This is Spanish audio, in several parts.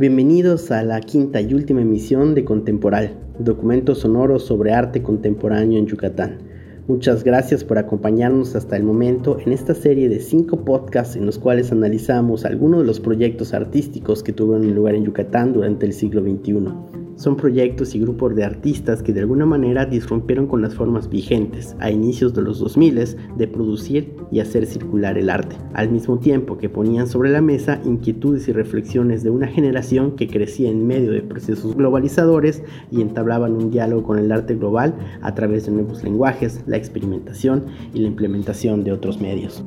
Bienvenidos a la quinta y última emisión de Contemporal, documento sonoro sobre arte contemporáneo en Yucatán. Muchas gracias por acompañarnos hasta el momento en esta serie de cinco podcasts en los cuales analizamos algunos de los proyectos artísticos que tuvieron lugar en Yucatán durante el siglo XXI. Son proyectos y grupos de artistas que de alguna manera disrumpieron con las formas vigentes a inicios de los 2000 de producir y hacer circular el arte, al mismo tiempo que ponían sobre la mesa inquietudes y reflexiones de una generación que crecía en medio de procesos globalizadores y entablaban un diálogo con el arte global a través de nuevos lenguajes, la experimentación y la implementación de otros medios.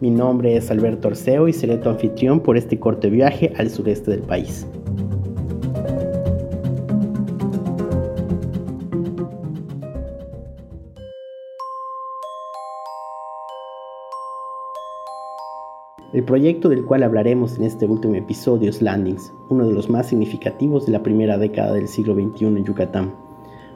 Mi nombre es Alberto Arceo y seré tu anfitrión por este corto viaje al sureste del país. El proyecto del cual hablaremos en este último episodio es Landings, uno de los más significativos de la primera década del siglo XXI en Yucatán.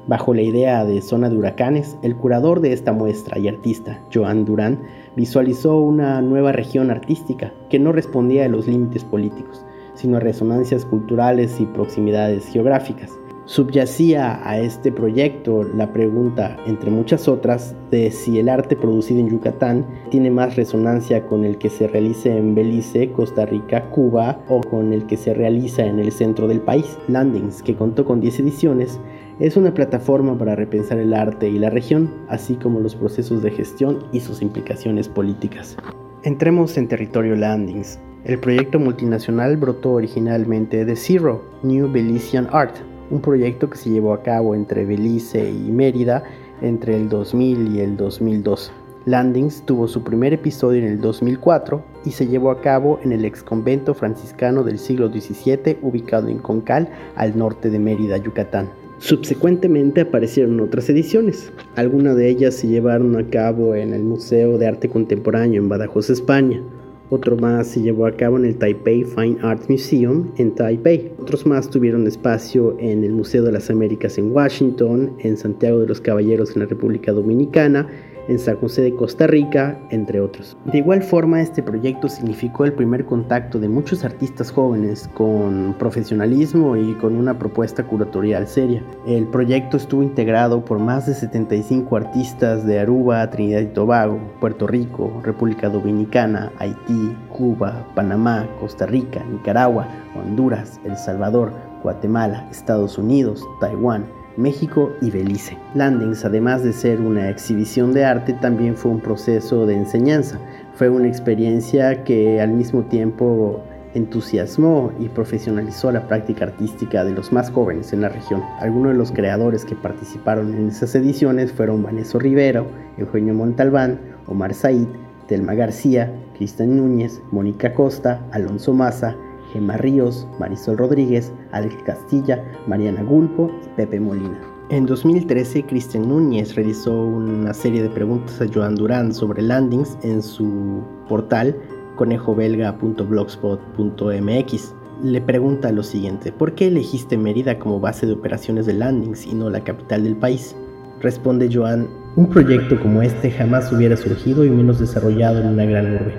Bajo la idea de zona de huracanes, el curador de esta muestra y artista, Joan Durán, visualizó una nueva región artística que no respondía a los límites políticos, sino a resonancias culturales y proximidades geográficas. Subyacía a este proyecto la pregunta, entre muchas otras, de si el arte producido en Yucatán tiene más resonancia con el que se realice en Belice, Costa Rica, Cuba o con el que se realiza en el centro del país. Landings, que contó con 10 ediciones, es una plataforma para repensar el arte y la región, así como los procesos de gestión y sus implicaciones políticas. Entremos en territorio Landings. El proyecto multinacional brotó originalmente de Zero, New Belizean Art, un proyecto que se llevó a cabo entre Belice y Mérida entre el 2000 y el 2002. Landings tuvo su primer episodio en el 2004 y se llevó a cabo en el ex convento franciscano del siglo XVII ubicado en Concal, al norte de Mérida, Yucatán. Subsecuentemente aparecieron otras ediciones. Algunas de ellas se llevaron a cabo en el Museo de Arte Contemporáneo en Badajoz, España. Otro más se llevó a cabo en el Taipei Fine Arts Museum en Taipei. Otros más tuvieron espacio en el Museo de las Américas en Washington, en Santiago de los Caballeros en la República Dominicana, en San José de Costa Rica, entre otros. De igual forma, este proyecto significó el primer contacto de muchos artistas jóvenes con profesionalismo y con una propuesta curatorial seria. El proyecto estuvo integrado por más de 75 artistas de Aruba, Trinidad y Tobago, Puerto Rico, República Dominicana, Haití, Cuba, Panamá, Costa Rica, Nicaragua, Honduras, El Salvador, Guatemala, Estados Unidos, Taiwán, México y Belice. Landings, además de ser una exhibición de arte, también fue un proceso de enseñanza. Fue una experiencia que al mismo tiempo entusiasmó y profesionalizó la práctica artística de los más jóvenes en la región. Algunos de los creadores que participaron en esas ediciones fueron Vanessa Rivero, Eugenio Montalbán, Omar Said, Telma García, Cristian Núñez, Mónica Costa, Alonso Maza, Gemma Ríos, Marisol Rodríguez, Alex Castilla, Mariana Gulpo y Pepe Molina. En 2013, Cristian Núñez realizó una serie de preguntas a Joan Durán sobre landings en su portal conejobelga.blogspot.mx. Le pregunta lo siguiente, ¿por qué elegiste Mérida como base de operaciones de landings y no la capital del país? Responde Joan, un proyecto como este jamás hubiera surgido y menos desarrollado en una gran urbe.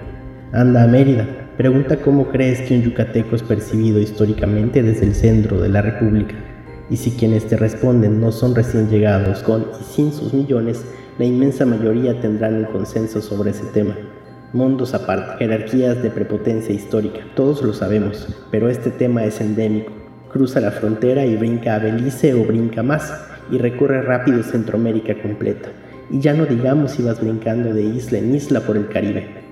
Anda a Mérida, Pregunta cómo crees que un yucateco es percibido históricamente desde el centro de la República y si quienes te responden no son recién llegados con y sin sus millones, la inmensa mayoría tendrán el consenso sobre ese tema. Mundos aparte, jerarquías de prepotencia histórica, todos lo sabemos, pero este tema es endémico. Cruza la frontera y brinca a Belice o brinca más y recorre rápido Centroamérica completa. Y ya no digamos si vas brincando de isla en isla por el Caribe.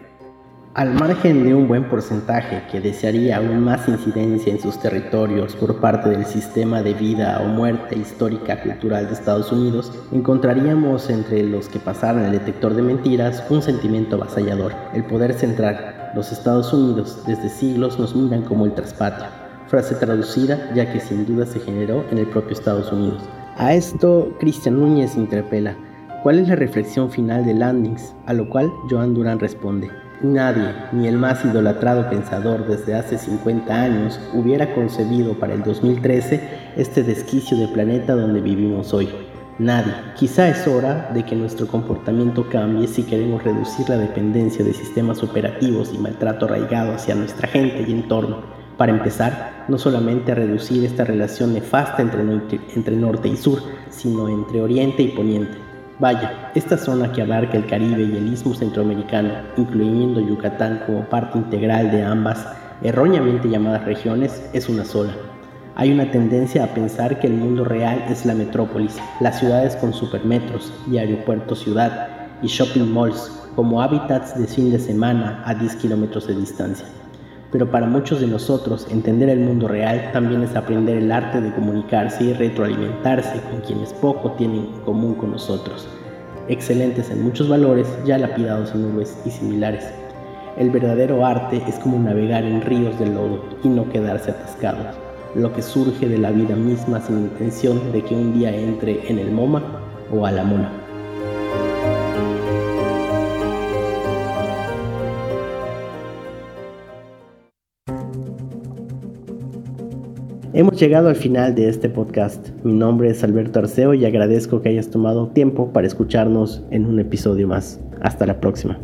Al margen de un buen porcentaje que desearía aún más incidencia en sus territorios por parte del sistema de vida o muerte histórica cultural de Estados Unidos, encontraríamos entre los que pasaron el detector de mentiras un sentimiento avasallador, el poder central. Los Estados Unidos desde siglos nos miran como el traspatio, frase traducida ya que sin duda se generó en el propio Estados Unidos. A esto, Cristian Núñez interpela, ¿cuál es la reflexión final de Landings? A lo cual Joan Durán responde, Nadie, ni el más idolatrado pensador desde hace 50 años, hubiera concebido para el 2013 este desquicio de planeta donde vivimos hoy. Nadie. Quizá es hora de que nuestro comportamiento cambie si queremos reducir la dependencia de sistemas operativos y maltrato arraigado hacia nuestra gente y entorno. Para empezar, no solamente reducir esta relación nefasta entre norte y sur, sino entre oriente y poniente. Vaya, esta zona que abarca el Caribe y el istmo centroamericano, incluyendo Yucatán como parte integral de ambas, erróneamente llamadas regiones, es una sola. Hay una tendencia a pensar que el mundo real es la metrópolis, las ciudades con supermetros y aeropuertos ciudad y shopping malls como hábitats de fin de semana a 10 kilómetros de distancia pero para muchos de nosotros entender el mundo real también es aprender el arte de comunicarse y retroalimentarse con quienes poco tienen en común con nosotros, excelentes en muchos valores ya lapidados en nubes y similares. El verdadero arte es como navegar en ríos de lodo y no quedarse atascados, lo que surge de la vida misma sin intención de que un día entre en el MoMA o a la mona. Hemos llegado al final de este podcast. Mi nombre es Alberto Arceo y agradezco que hayas tomado tiempo para escucharnos en un episodio más. Hasta la próxima.